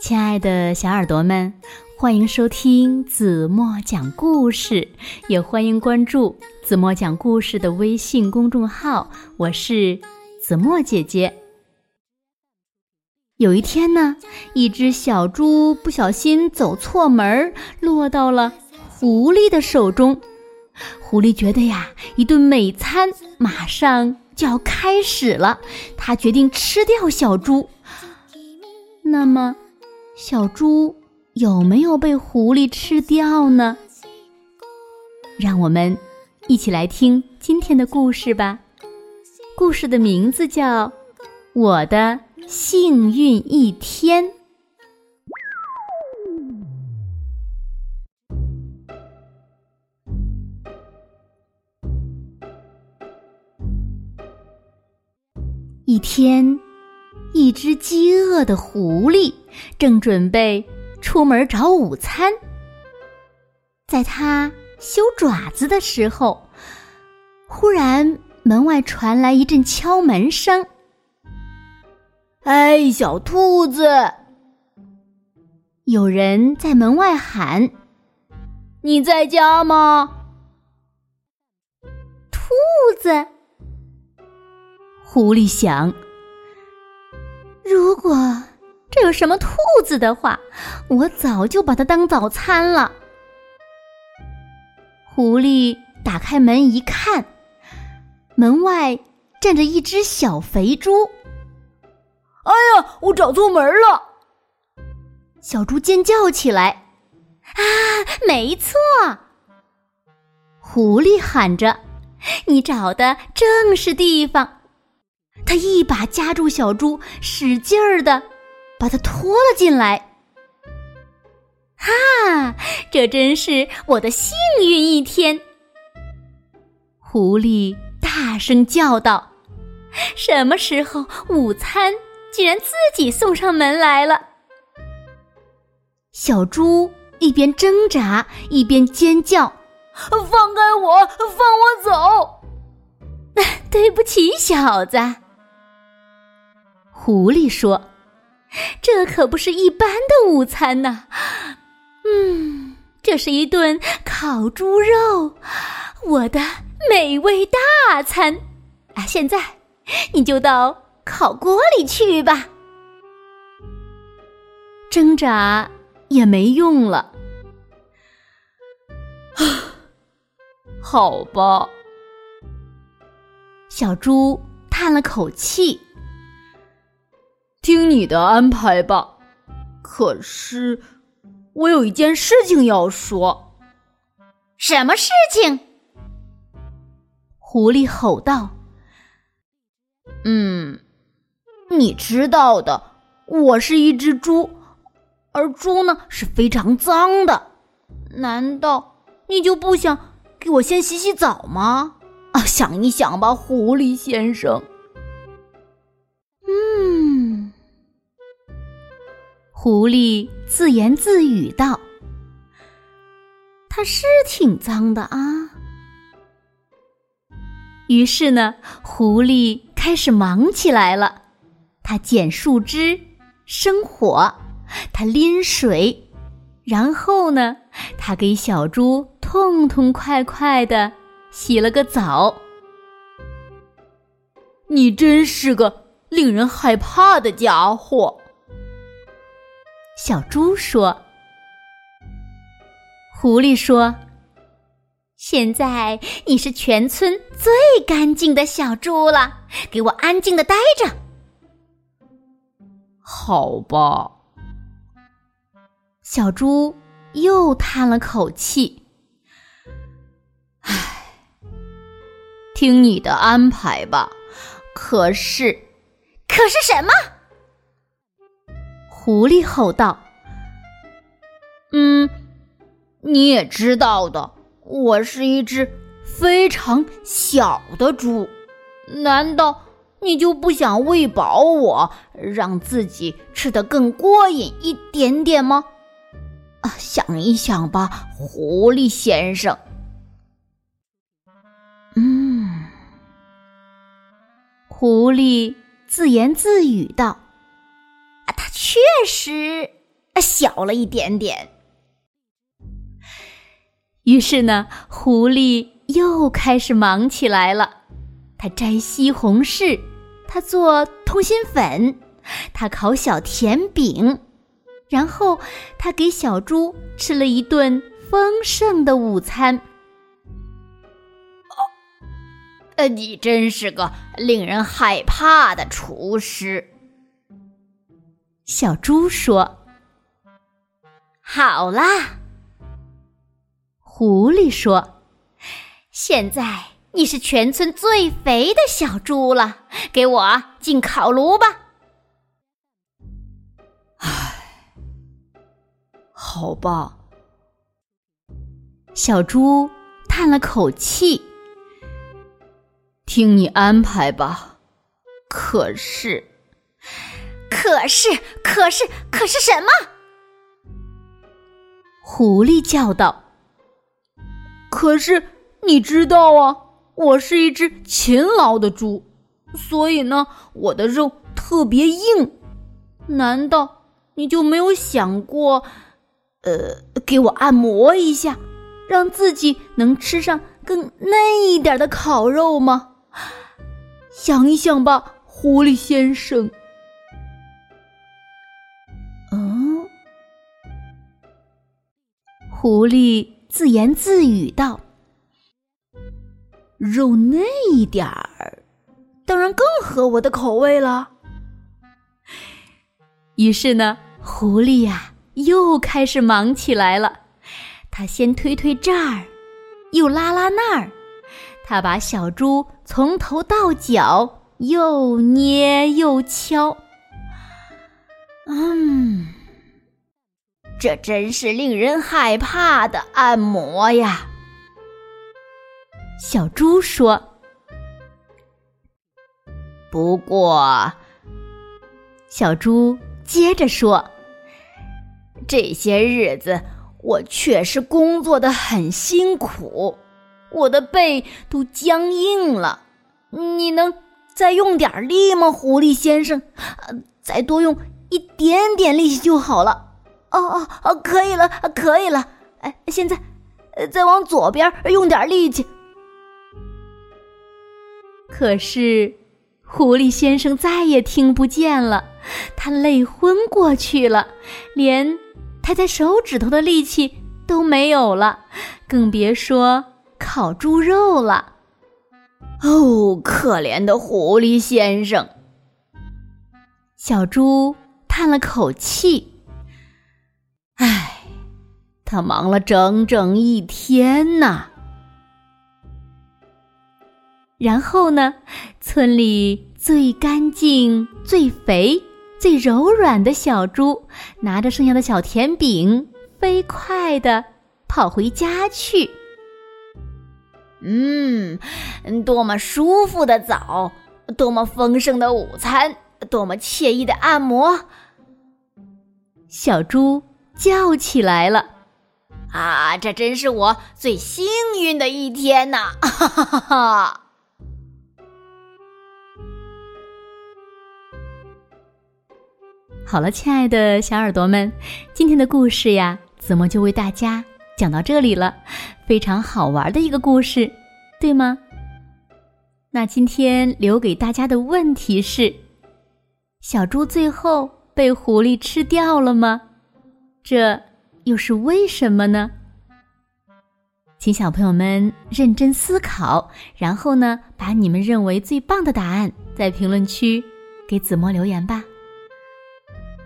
亲爱的小耳朵们，欢迎收听子墨讲故事，也欢迎关注子墨讲故事的微信公众号。我是子墨姐姐。有一天呢，一只小猪不小心走错门，落到了狐狸的手中。狐狸觉得呀，一顿美餐马上就要开始了，他决定吃掉小猪。那么。小猪有没有被狐狸吃掉呢？让我们一起来听今天的故事吧。故事的名字叫《我的幸运一天》。一天。一只饥饿的狐狸正准备出门找午餐，在它修爪子的时候，忽然门外传来一阵敲门声。“哎，小兔子！”有人在门外喊，“你在家吗？”兔子，狐狸想。如果这有什么兔子的话，我早就把它当早餐了。狐狸打开门一看，门外站着一只小肥猪。哎呀，我找错门了！小猪尖叫起来。啊，没错！狐狸喊着：“你找的正是地方。”他一把夹住小猪，使劲儿的把它拖了进来。哈，这真是我的幸运一天！狐狸大声叫道：“什么时候午餐竟然自己送上门来了？”小猪一边挣扎一边尖叫：“放开我，放我走！” 对不起，小子。狐狸说：“这可不是一般的午餐呐，嗯，这是一顿烤猪肉，我的美味大餐啊！现在你就到烤锅里去吧。”挣扎也没用了，啊，好吧。小猪叹了口气。听你的安排吧，可是我有一件事情要说。什么事情？狐狸吼道。嗯，你知道的，我是一只猪，而猪呢是非常脏的。难道你就不想给我先洗洗澡吗？啊，想一想吧，狐狸先生。狐狸自言自语道：“它是挺脏的啊。”于是呢，狐狸开始忙起来了。它捡树枝、生火，它拎水，然后呢，它给小猪痛痛快快的洗了个澡。你真是个令人害怕的家伙。小猪说：“狐狸说，现在你是全村最干净的小猪了，给我安静的待着。”好吧。小猪又叹了口气：“唉，听你的安排吧。可是，可是什么？”狐狸吼道：“嗯，你也知道的，我是一只非常小的猪，难道你就不想喂饱我，让自己吃得更过瘾一点点吗？啊，想一想吧，狐狸先生。”嗯，狐狸自言自语道。确实小了一点点。于是呢，狐狸又开始忙起来了。它摘西红柿，它做通心粉，它烤小甜饼，然后它给小猪吃了一顿丰盛的午餐。哦，呃，你真是个令人害怕的厨师。小猪说：“好啦。”狐狸说：“现在你是全村最肥的小猪了，给我进烤炉吧。”唉，好吧。小猪叹了口气：“听你安排吧。”可是，可是，可是，可是什么？狐狸叫道。可是你知道啊，我是一只勤劳的猪，所以呢，我的肉特别硬。难道你就没有想过，呃，给我按摩一下，让自己能吃上更嫩一点的烤肉吗？想一想吧，狐狸先生。狐狸。自言自语道：“肉嫩一点儿，当然更合我的口味了。”于是呢，狐狸呀又开始忙起来了。他先推推这儿，又拉拉那儿，他把小猪从头到脚又捏又敲。嗯。这真是令人害怕的按摩呀！小猪说。不过，小猪接着说：“这些日子我确实工作的很辛苦，我的背都僵硬了。你能再用点力吗，狐狸先生？呃再多用一点点力气就好了。”哦哦哦，可以了，可以了。哎，现在，再往左边用点力气。可是，狐狸先生再也听不见了，他累昏过去了，连抬抬手指头的力气都没有了，更别说烤猪肉了。哦，可怜的狐狸先生！小猪叹了口气。他忙了整整一天呐。然后呢，村里最干净、最肥、最柔软的小猪，拿着剩下的小甜饼，飞快的跑回家去。嗯，多么舒服的澡，多么丰盛的午餐，多么惬意的按摩。小猪。叫起来了，啊！这真是我最幸运的一天呐！哈哈哈哈！好了，亲爱的小耳朵们，今天的故事呀，子墨就为大家讲到这里了。非常好玩的一个故事，对吗？那今天留给大家的问题是：小猪最后被狐狸吃掉了吗？这又是为什么呢？请小朋友们认真思考，然后呢，把你们认为最棒的答案在评论区给子墨留言吧。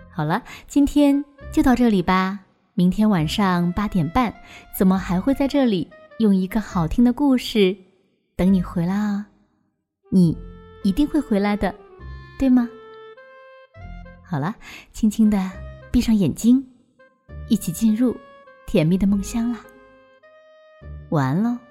好了，今天就到这里吧。明天晚上八点半，子墨还会在这里用一个好听的故事等你回来哦。你一定会回来的，对吗？好了，轻轻的闭上眼睛。一起进入甜蜜的梦乡啦！晚安喽。